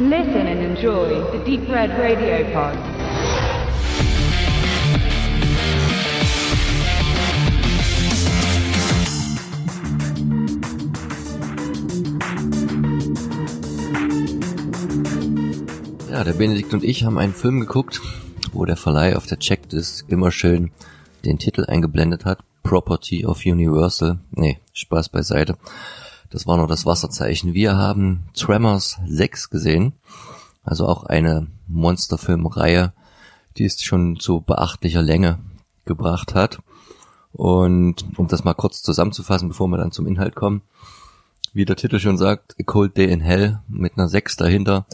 Listen and enjoy the Deep Red Radio Pod. Ja, der Benedikt und ich haben einen Film geguckt, wo der Verleih auf der Checklist immer schön den Titel eingeblendet hat. Property of Universal. Nee, Spaß beiseite. Das war nur das Wasserzeichen. Wir haben Tremors 6 gesehen. Also auch eine Monsterfilmreihe, die es schon zu beachtlicher Länge gebracht hat. Und um das mal kurz zusammenzufassen, bevor wir dann zum Inhalt kommen. Wie der Titel schon sagt, A Cold Day in Hell mit einer 6 dahinter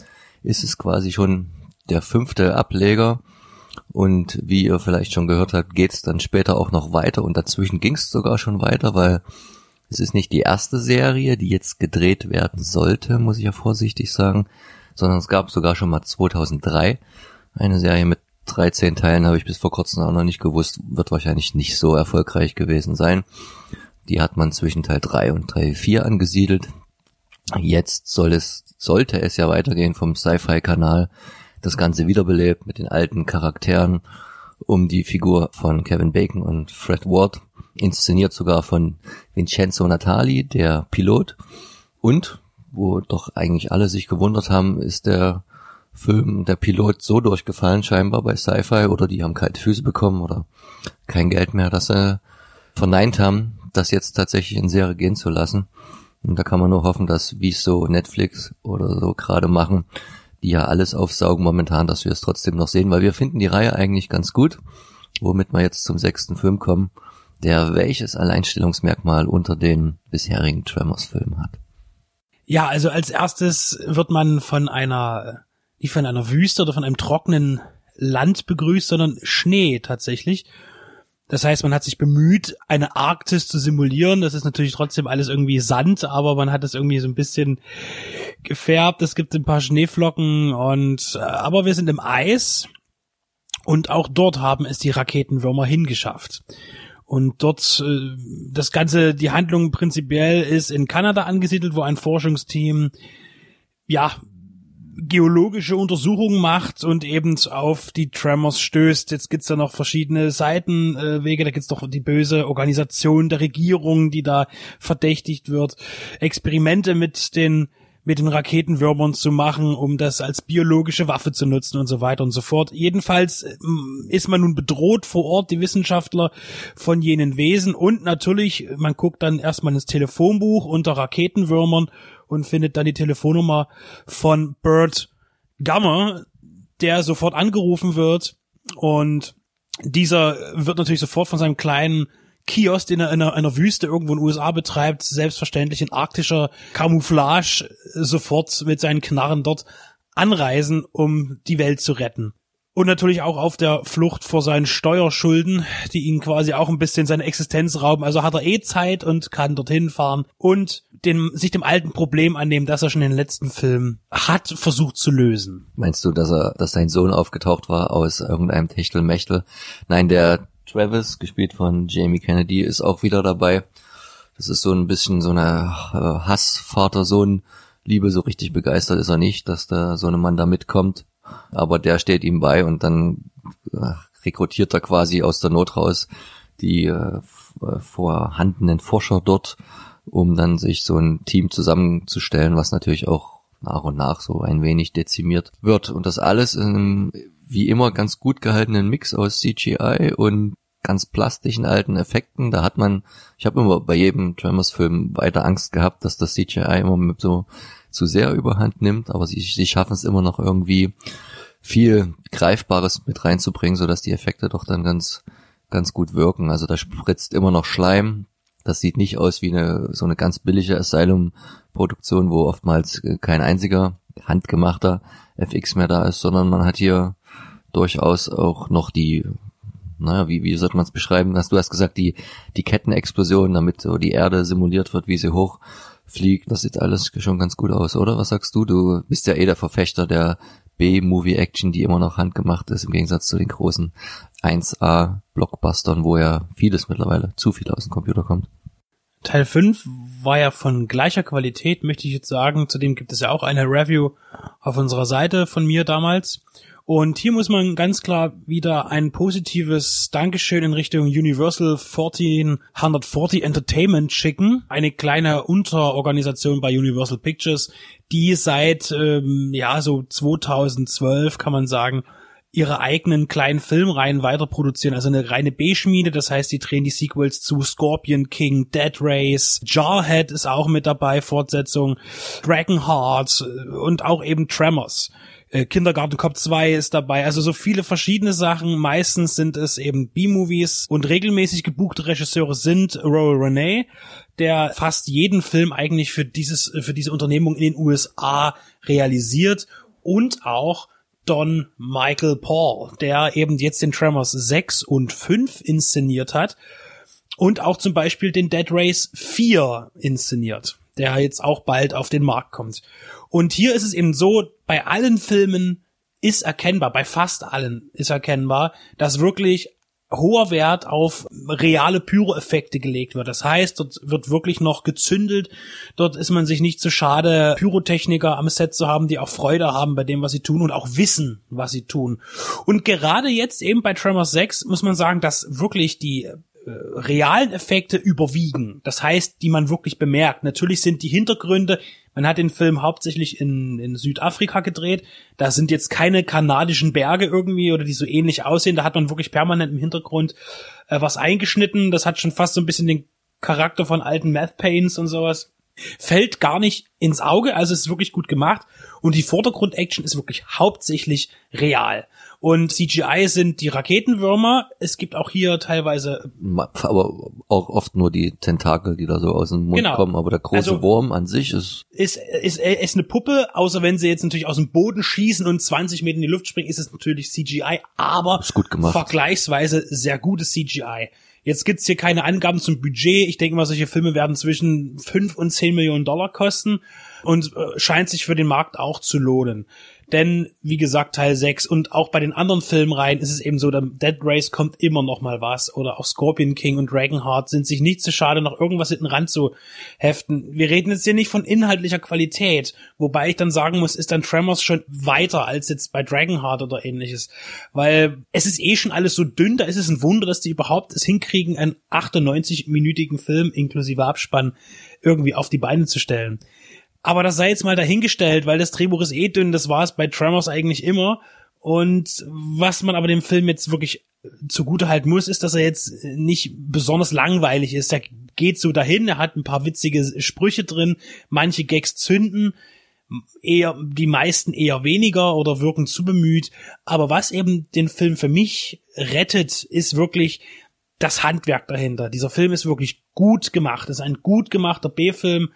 ist es quasi schon der fünfte Ableger. Und wie ihr vielleicht schon gehört habt, geht es dann später auch noch weiter. Und dazwischen ging es sogar schon weiter, weil es ist nicht die erste Serie, die jetzt gedreht werden sollte, muss ich ja vorsichtig sagen, sondern es gab sogar schon mal 2003 eine Serie mit 13 Teilen, habe ich bis vor kurzem auch noch nicht gewusst, wird wahrscheinlich nicht so erfolgreich gewesen sein. Die hat man zwischen Teil 3 und Teil 4 angesiedelt. Jetzt soll es, sollte es ja weitergehen vom Sci-Fi-Kanal, das Ganze wiederbelebt mit den alten Charakteren um die Figur von Kevin Bacon und Fred Ward inszeniert sogar von Vincenzo Natali, der Pilot. Und, wo doch eigentlich alle sich gewundert haben, ist der Film, der Pilot so durchgefallen scheinbar bei Sci-Fi oder die haben kalte Füße bekommen oder kein Geld mehr, dass sie verneint haben, das jetzt tatsächlich in Serie gehen zu lassen. Und da kann man nur hoffen, dass wie es so Netflix oder so gerade machen, die ja alles aufsaugen momentan, dass wir es trotzdem noch sehen, weil wir finden die Reihe eigentlich ganz gut, womit wir jetzt zum sechsten Film kommen der welches Alleinstellungsmerkmal unter den bisherigen Tremors-Filmen hat? Ja, also als erstes wird man von einer, nicht von einer Wüste oder von einem trockenen Land begrüßt, sondern Schnee tatsächlich. Das heißt, man hat sich bemüht, eine Arktis zu simulieren. Das ist natürlich trotzdem alles irgendwie Sand, aber man hat es irgendwie so ein bisschen gefärbt. Es gibt ein paar Schneeflocken und, äh, aber wir sind im Eis. Und auch dort haben es die Raketenwürmer hingeschafft. Und dort äh, das Ganze, die Handlung prinzipiell ist in Kanada angesiedelt, wo ein Forschungsteam ja geologische Untersuchungen macht und eben auf die Tremors stößt. Jetzt gibt's da noch verschiedene Seitenwege, da gibt's doch die böse Organisation der Regierung, die da verdächtigt wird. Experimente mit den mit den Raketenwürmern zu machen, um das als biologische Waffe zu nutzen und so weiter und so fort. Jedenfalls ähm, ist man nun bedroht vor Ort, die Wissenschaftler von jenen Wesen und natürlich, man guckt dann erstmal ins Telefonbuch unter Raketenwürmern und findet dann die Telefonnummer von Bert Gummer, der sofort angerufen wird und dieser wird natürlich sofort von seinem kleinen Kiosk, den er in einer, einer Wüste irgendwo in den USA betreibt, selbstverständlich in arktischer Camouflage sofort mit seinen Knarren dort anreisen, um die Welt zu retten. Und natürlich auch auf der Flucht vor seinen Steuerschulden, die ihn quasi auch ein bisschen seine Existenz rauben. Also hat er eh Zeit und kann dorthin fahren und dem, sich dem alten Problem annehmen, das er schon in den letzten Filmen hat versucht zu lösen. Meinst du, dass er, dass sein Sohn aufgetaucht war aus irgendeinem Techtelmechtel? Nein, der Travis, gespielt von Jamie Kennedy, ist auch wieder dabei. Das ist so ein bisschen so eine äh, Hass-Vater-Sohn-Liebe. So richtig begeistert ist er nicht, dass da so ein Mann da mitkommt. Aber der steht ihm bei und dann äh, rekrutiert er quasi aus der Not raus die äh, vorhandenen Forscher dort, um dann sich so ein Team zusammenzustellen, was natürlich auch nach und nach so ein wenig dezimiert wird. Und das alles in wie immer ganz gut gehaltenen Mix aus CGI und ganz plastischen alten Effekten. Da hat man, ich habe immer bei jedem Tremors-Film weiter Angst gehabt, dass das CGI immer so zu sehr überhand nimmt, aber sie, sie schaffen es immer noch irgendwie viel Greifbares mit reinzubringen, so dass die Effekte doch dann ganz, ganz gut wirken. Also da spritzt immer noch Schleim. Das sieht nicht aus wie eine, so eine ganz billige Asylum-Produktion, wo oftmals kein einziger handgemachter FX mehr da ist, sondern man hat hier durchaus auch noch die, naja, wie, wie sollte man es beschreiben? Hast du hast gesagt, die, die Kettenexplosion, damit so die Erde simuliert wird, wie sie hochfliegt. Das sieht alles schon ganz gut aus, oder? Was sagst du? Du bist ja eh der Verfechter der B-Movie-Action, die immer noch handgemacht ist, im Gegensatz zu den großen 1A-Blockbustern, wo ja vieles mittlerweile zu viel aus dem Computer kommt. Teil 5 war ja von gleicher Qualität, möchte ich jetzt sagen. Zudem gibt es ja auch eine Review auf unserer Seite von mir damals. Und hier muss man ganz klar wieder ein positives Dankeschön in Richtung Universal 1440 Entertainment schicken. Eine kleine Unterorganisation bei Universal Pictures, die seit, ähm, ja, so 2012 kann man sagen, ihre eigenen kleinen Filmreihen weiter produzieren, also eine reine B-Schmiede, das heißt, die drehen die Sequels zu Scorpion King, Dead Race, Jarhead ist auch mit dabei, Fortsetzung, Dragonheart und auch eben Tremors. Äh, Kindergarten Cop 2 ist dabei, also so viele verschiedene Sachen. Meistens sind es eben B-Movies. Und regelmäßig gebuchte Regisseure sind Roel Renee, der fast jeden Film eigentlich für dieses, für diese Unternehmung in den USA realisiert. Und auch Don Michael Paul, der eben jetzt den Tremors 6 und 5 inszeniert hat. Und auch zum Beispiel den Dead Race 4 inszeniert, der jetzt auch bald auf den Markt kommt. Und hier ist es eben so, bei allen Filmen ist erkennbar, bei fast allen ist erkennbar, dass wirklich hoher Wert auf reale Pyroeffekte gelegt wird. Das heißt, dort wird wirklich noch gezündelt. Dort ist man sich nicht zu schade, Pyrotechniker am Set zu haben, die auch Freude haben bei dem, was sie tun und auch wissen, was sie tun. Und gerade jetzt eben bei Tremors 6 muss man sagen, dass wirklich die realen Effekte überwiegen. Das heißt, die man wirklich bemerkt. Natürlich sind die Hintergründe, man hat den Film hauptsächlich in, in Südafrika gedreht. Da sind jetzt keine kanadischen Berge irgendwie oder die so ähnlich aussehen. Da hat man wirklich permanent im Hintergrund äh, was eingeschnitten. Das hat schon fast so ein bisschen den Charakter von alten Math Paints und sowas. Fällt gar nicht ins Auge, also es ist wirklich gut gemacht. Und die Vordergrund-Action ist wirklich hauptsächlich real. Und CGI sind die Raketenwürmer. Es gibt auch hier teilweise. Aber auch oft nur die Tentakel, die da so aus dem Mund genau. kommen. Aber der große also, Wurm an sich ist, ist. Ist, ist eine Puppe, außer wenn sie jetzt natürlich aus dem Boden schießen und 20 Meter in die Luft springen, ist es natürlich CGI, aber vergleichsweise sehr gutes CGI. Jetzt gibt's hier keine Angaben zum Budget. Ich denke mal, solche Filme werden zwischen 5 und 10 Millionen Dollar kosten und äh, scheint sich für den Markt auch zu lohnen. Denn, wie gesagt, Teil 6 und auch bei den anderen Filmreihen ist es eben so, der Dead Race kommt immer noch mal was. Oder auch Scorpion King und Dragonheart sind sich nicht zu schade, noch irgendwas hinten ran zu heften. Wir reden jetzt hier nicht von inhaltlicher Qualität, wobei ich dann sagen muss, ist dann Tremors schon weiter als jetzt bei Dragonheart oder ähnliches. Weil es ist eh schon alles so dünn, da ist es ein Wunder, dass die überhaupt es hinkriegen, einen 98-minütigen Film inklusive Abspann irgendwie auf die Beine zu stellen. Aber das sei jetzt mal dahingestellt, weil das Drehbuch ist eh dünn, das war es bei Tremors eigentlich immer. Und was man aber dem Film jetzt wirklich zugute halten muss, ist, dass er jetzt nicht besonders langweilig ist. Er geht so dahin, er hat ein paar witzige Sprüche drin, manche Gags zünden, eher, die meisten eher weniger oder wirken zu bemüht. Aber was eben den Film für mich rettet, ist wirklich das Handwerk dahinter. Dieser Film ist wirklich gut gemacht. Ist ein gut gemachter B-Film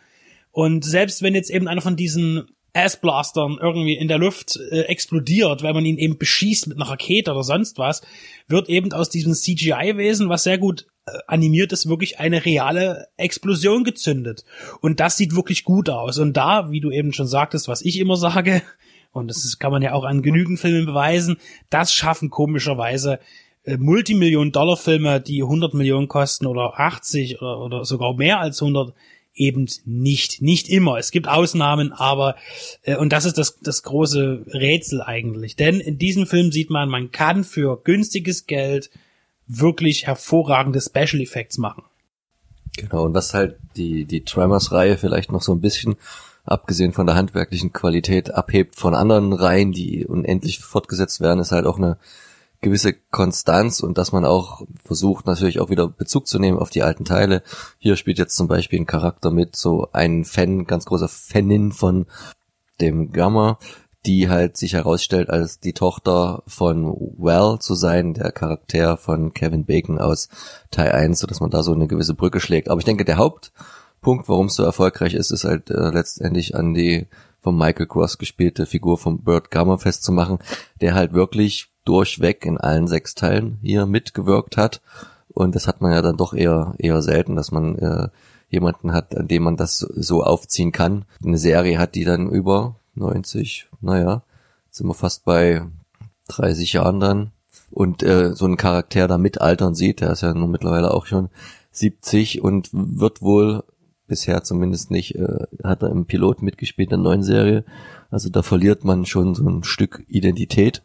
und selbst wenn jetzt eben einer von diesen Assblastern irgendwie in der Luft äh, explodiert, weil man ihn eben beschießt mit einer Rakete oder sonst was, wird eben aus diesem CGI-Wesen, was sehr gut äh, animiert ist, wirklich eine reale Explosion gezündet. Und das sieht wirklich gut aus. Und da, wie du eben schon sagtest, was ich immer sage, und das ist, kann man ja auch an genügend Filmen beweisen, das schaffen komischerweise äh, Multimillion-Dollar-Filme, die 100 Millionen kosten oder 80 oder, oder sogar mehr als 100 eben nicht. Nicht immer. Es gibt Ausnahmen, aber äh, und das ist das, das große Rätsel eigentlich. Denn in diesem Film sieht man, man kann für günstiges Geld wirklich hervorragende Special Effects machen. Genau, und was halt die, die Tremors-Reihe vielleicht noch so ein bisschen, abgesehen von der handwerklichen Qualität, abhebt von anderen Reihen, die unendlich fortgesetzt werden, ist halt auch eine gewisse Konstanz und dass man auch versucht natürlich auch wieder Bezug zu nehmen auf die alten Teile. Hier spielt jetzt zum Beispiel ein Charakter mit, so ein Fan, ganz großer Fanin von dem Gamma, die halt sich herausstellt als die Tochter von Well zu sein, der Charakter von Kevin Bacon aus Teil 1, so dass man da so eine gewisse Brücke schlägt. Aber ich denke, der Hauptpunkt, warum es so erfolgreich ist, ist halt äh, letztendlich an die von Michael Cross gespielte Figur von Burt Gamma festzumachen, der halt wirklich durchweg in allen sechs Teilen hier mitgewirkt hat. Und das hat man ja dann doch eher, eher selten, dass man äh, jemanden hat, an dem man das so aufziehen kann. Eine Serie hat, die dann über 90, naja, sind wir fast bei 30 Jahren dann. Und äh, so einen Charakter da mitaltern sieht, der ist ja nun mittlerweile auch schon 70 und wird wohl bisher zumindest nicht, äh, hat er im Pilot mitgespielt in der neuen Serie. Also da verliert man schon so ein Stück Identität.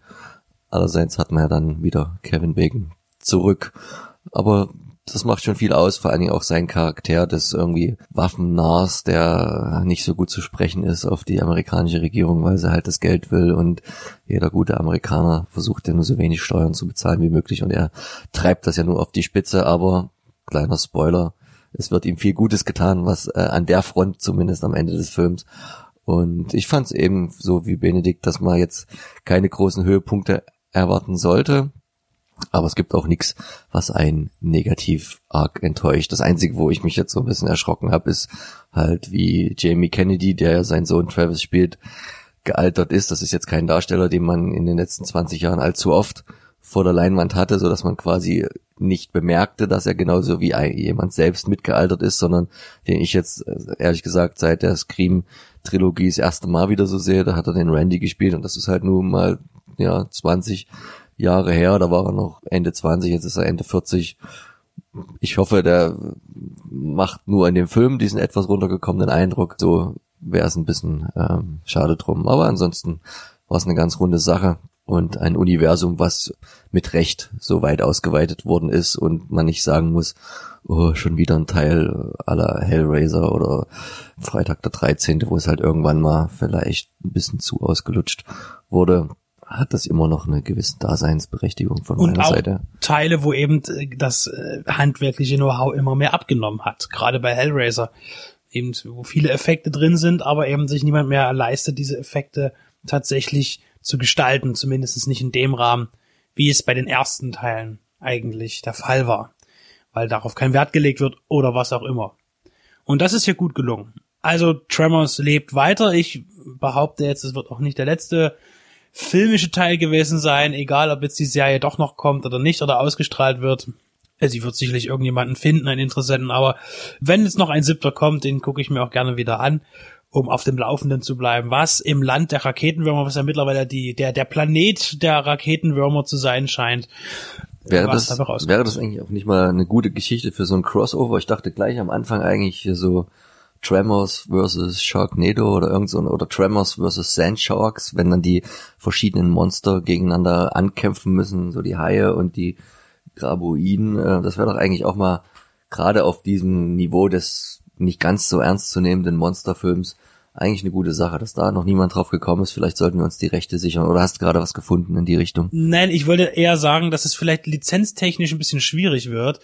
Allerseits hat man ja dann wieder Kevin Bacon zurück. Aber das macht schon viel aus, vor allen Dingen auch sein Charakter des irgendwie Waffennahs, der nicht so gut zu sprechen ist auf die amerikanische Regierung, weil sie halt das Geld will und jeder gute Amerikaner versucht ja nur so wenig Steuern zu bezahlen wie möglich und er treibt das ja nur auf die Spitze, aber kleiner Spoiler, es wird ihm viel Gutes getan, was äh, an der Front zumindest am Ende des Films. Und ich fand es eben so wie Benedikt, dass man jetzt keine großen Höhepunkte erwarten sollte. Aber es gibt auch nichts, was einen negativ arg enttäuscht. Das Einzige, wo ich mich jetzt so ein bisschen erschrocken habe, ist halt wie Jamie Kennedy, der ja seinen Sohn Travis spielt, gealtert ist. Das ist jetzt kein Darsteller, den man in den letzten 20 Jahren allzu oft vor der Leinwand hatte, so dass man quasi nicht bemerkte, dass er genauso wie jemand selbst mitgealtert ist, sondern den ich jetzt äh, ehrlich gesagt seit der Scream Trilogie das erste Mal wieder so sehe, da hat er den Randy gespielt und das ist halt nur mal ja 20 Jahre her, da war er noch Ende 20, jetzt ist er Ende 40. Ich hoffe, der macht nur in dem Film diesen etwas runtergekommenen Eindruck. So wäre es ein bisschen ähm, schade drum. Aber ansonsten war es eine ganz runde Sache und ein Universum, was mit Recht so weit ausgeweitet worden ist und man nicht sagen muss, oh, schon wieder ein Teil aller Hellraiser oder Freitag der 13., wo es halt irgendwann mal vielleicht ein bisschen zu ausgelutscht wurde hat das immer noch eine gewisse Daseinsberechtigung von und meiner auch Seite. Teile, wo eben das äh, handwerkliche Know-how immer mehr abgenommen hat. Gerade bei Hellraiser. Eben, wo viele Effekte drin sind, aber eben sich niemand mehr leistet, diese Effekte tatsächlich zu gestalten. Zumindest nicht in dem Rahmen, wie es bei den ersten Teilen eigentlich der Fall war. Weil darauf kein Wert gelegt wird oder was auch immer. Und das ist hier gut gelungen. Also Tremors lebt weiter. Ich behaupte jetzt, es wird auch nicht der letzte filmische Teil gewesen sein, egal ob jetzt die Serie doch noch kommt oder nicht oder ausgestrahlt wird. Äh, sie wird sicherlich irgendjemanden finden, einen Interessenten, aber wenn jetzt noch ein siebter kommt, den gucke ich mir auch gerne wieder an, um auf dem Laufenden zu bleiben. Was im Land der Raketenwürmer, was ja mittlerweile die, der, der Planet der Raketenwürmer zu sein scheint, Wäre das, wäre das eigentlich auch nicht mal eine gute Geschichte für so ein Crossover? Ich dachte gleich am Anfang eigentlich hier so, Tremors versus Sharknado oder irgend so oder Tremors versus Sand Sharks, wenn dann die verschiedenen Monster gegeneinander ankämpfen müssen, so die Haie und die Graboiden. Äh, das wäre doch eigentlich auch mal gerade auf diesem Niveau des nicht ganz so ernst zu nehmenden Monsterfilms eigentlich eine gute Sache, dass da noch niemand drauf gekommen ist. Vielleicht sollten wir uns die Rechte sichern. Oder hast du gerade was gefunden in die Richtung? Nein, ich wollte eher sagen, dass es vielleicht lizenztechnisch ein bisschen schwierig wird.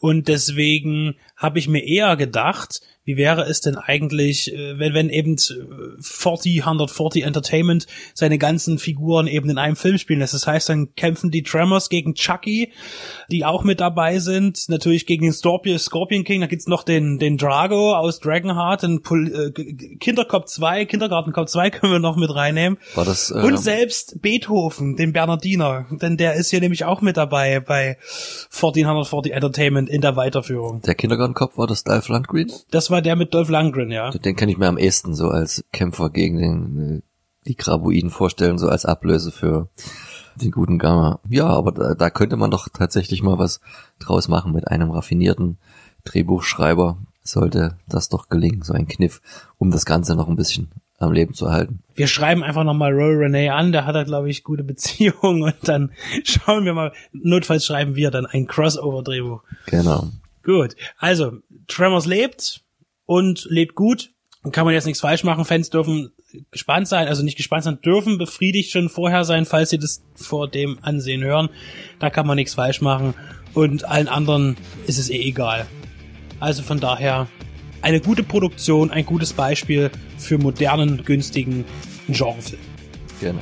Und deswegen habe ich mir eher gedacht, wie wäre es denn eigentlich, äh, wenn, wenn eben 40, 140 Entertainment seine ganzen Figuren eben in einem Film spielen lässt? Das heißt, dann kämpfen die Tremors gegen Chucky, die auch mit dabei sind, natürlich gegen den Scorpion, Scorpion King, da gibt's noch den, den Drago aus Dragonheart, den Pol äh, Kinderkopf 2, Kindergartenkopf 2 können wir noch mit reinnehmen. War das, äh, Und selbst Beethoven, den Bernardiner, denn der ist hier nämlich auch mit dabei bei 1440 Entertainment in der Weiterführung. Der Kindergartenkopf war das Dolph Lundgren? Das war der mit Dolph Lundgren, ja. Den kann ich mir am ehesten so als Kämpfer gegen den, äh, die Graboiden vorstellen, so als Ablöse für den guten Gamma. Ja, aber da, da könnte man doch tatsächlich mal was draus machen mit einem raffinierten Drehbuchschreiber. Sollte das doch gelingen, so ein Kniff, um das Ganze noch ein bisschen am Leben zu halten. Wir schreiben einfach nochmal Roy Renee an, der hat da, glaube ich, gute Beziehungen und dann schauen wir mal, notfalls schreiben wir dann ein Crossover-Drehbuch. Genau. Gut, also Tremors lebt und lebt gut. Kann man jetzt nichts falsch machen. Fans dürfen gespannt sein, also nicht gespannt sein, dürfen befriedigt schon vorher sein, falls sie das vor dem Ansehen hören. Da kann man nichts falsch machen. Und allen anderen ist es eh egal. Also von daher eine gute Produktion, ein gutes Beispiel für modernen, günstigen Genrefilm. Gerne.